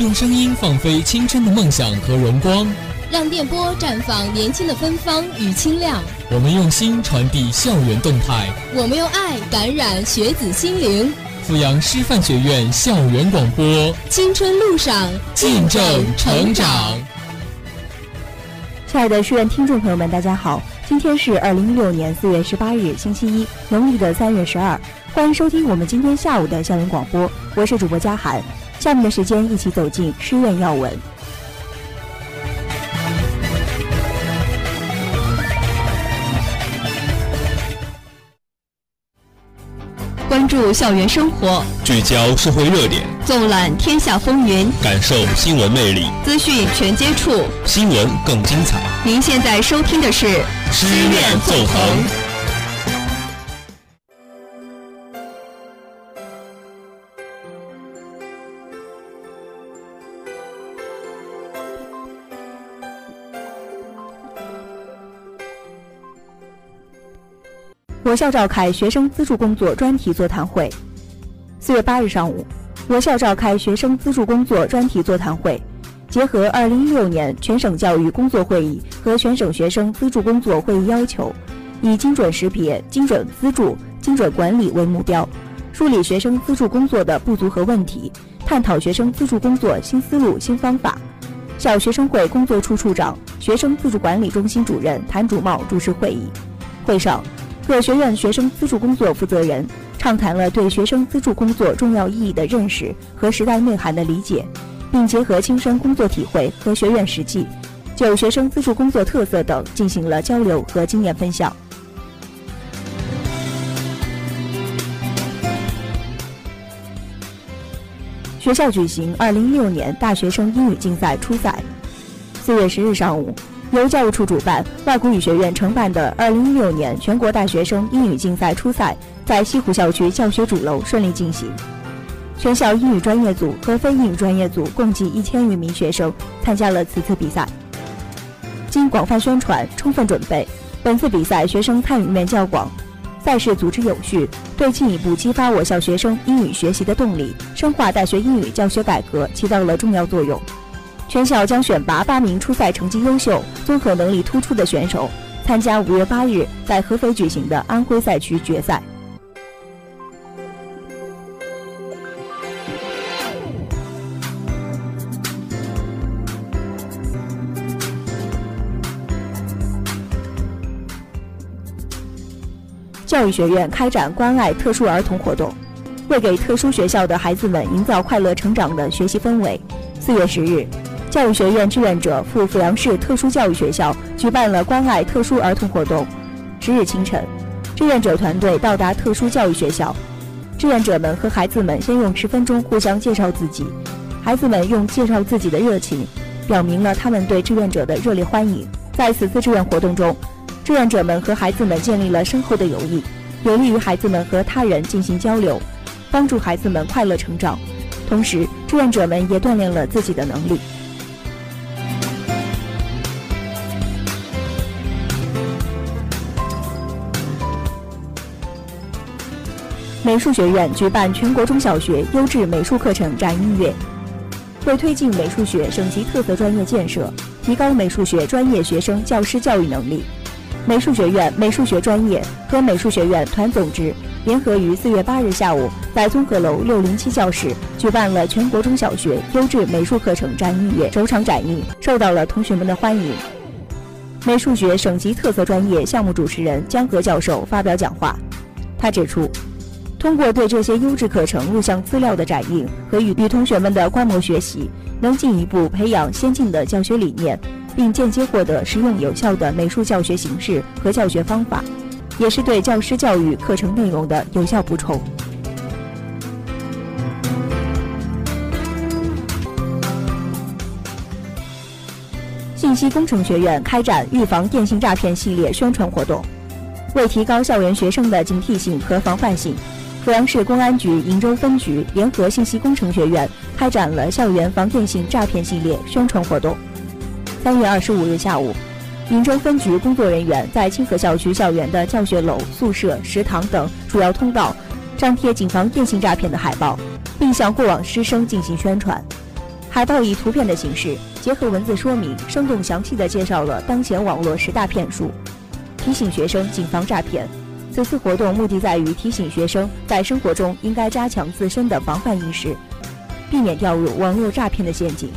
用声音放飞青春的梦想和荣光，让电波绽放年轻的芬芳与清亮。我们用心传递校园动态，我们用爱感染学子心灵。阜阳师范学院校园广播，青春路上见证成长。亲爱的书院听众朋友们，大家好，今天是二零一六年四月十八日，星期一，农历的三月十二。欢迎收听我们今天下午的校园广播，我是主播佳涵。下面的时间，一起走进师院要闻。关注校园生活，聚焦社会热点，纵览天下风云，感受新闻魅力，资讯全接触，新闻更精彩。您现在收听的是师院纵横。我校召开学生资助工作专题座谈会。四月八日上午，我校召开学生资助工作专题座谈会，结合二零一六年全省教育工作会议和全省学生资助工作会议要求，以精准识别、精准资助、精准管理为目标，梳理学生资助工作的不足和问题，探讨学生资助工作新思路、新方法。校学生会工作处处长、学生自助管理中心主任谭主茂主持会议。会上。各学院学生资助工作负责人畅谈了对学生资助工作重要意义的认识和时代内涵的理解，并结合亲身工作体会和学院实际，就学生资助工作特色等进行了交流和经验分享。学校举行二零一六年大学生英语竞赛初赛，四月十日上午。由教务处主办、外国语学院承办的2016年全国大学生英语竞赛初赛，在西湖校区教学主楼顺利进行。全校英语专业组和非英语专业组共计一千余名学生参加了此次比赛。经广泛宣传、充分准备，本次比赛学生参与面较广，赛事组织有序，对进一步激发我校学生英语学习的动力、深化大学英语教学改革起到了重要作用。全校将选拔八名初赛成绩优秀、综合能力突出的选手，参加五月八日在合肥举行的安徽赛区决赛。教育学院开展关爱特殊儿童活动，为给特殊学校的孩子们营造快乐成长的学习氛围，四月十日。教育学院志愿者赴阜阳市特殊教育学校举办了关爱特殊儿童活动。十日清晨，志愿者团队到达特殊教育学校，志愿者们和孩子们先用十分钟互相介绍自己，孩子们用介绍自己的热情，表明了他们对志愿者的热烈欢迎。在此次志愿活动中，志愿者们和孩子们建立了深厚的友谊，有利于孩子们和他人进行交流，帮助孩子们快乐成长。同时，志愿者们也锻炼了自己的能力。美术学院举办全国中小学优质美术课程展音乐，为推进美术学省级特色专业建设，提高美术学专业学生教师教育能力，美术学院美术学专业和美术学院团总支联合于四月八日下午在综合楼六零七教室举办了全国中小学优质美术课程展音乐首场展映，受到了同学们的欢迎。美术学省级特色专业项目主持人江河教授发表讲话，他指出。通过对这些优质课程录像资料的展映和与与同学们的观摩学习，能进一步培养先进的教学理念，并间接获得实用有效的美术教学形式和教学方法，也是对教师教育课程内容的有效补充。信息工程学院开展预防电信诈骗系列宣传活动，为提高校园学生的警惕性和防范性。阜阳市公安局鄞州分局联合信息工程学院开展了校园防电信诈骗系列宣传活动。三月二十五日下午，鄞州分局工作人员在清河校区校园的教学楼、宿舍、食堂等主要通道张贴警防电信诈骗的海报，并向过往师生进行宣传。海报以图片的形式结合文字说明，生动详细地介绍了当前网络十大骗术，提醒学生谨防诈骗。此次活动目的在于提醒学生在生活中应该加强自身的防范意识，避免掉入网络诈骗的陷阱。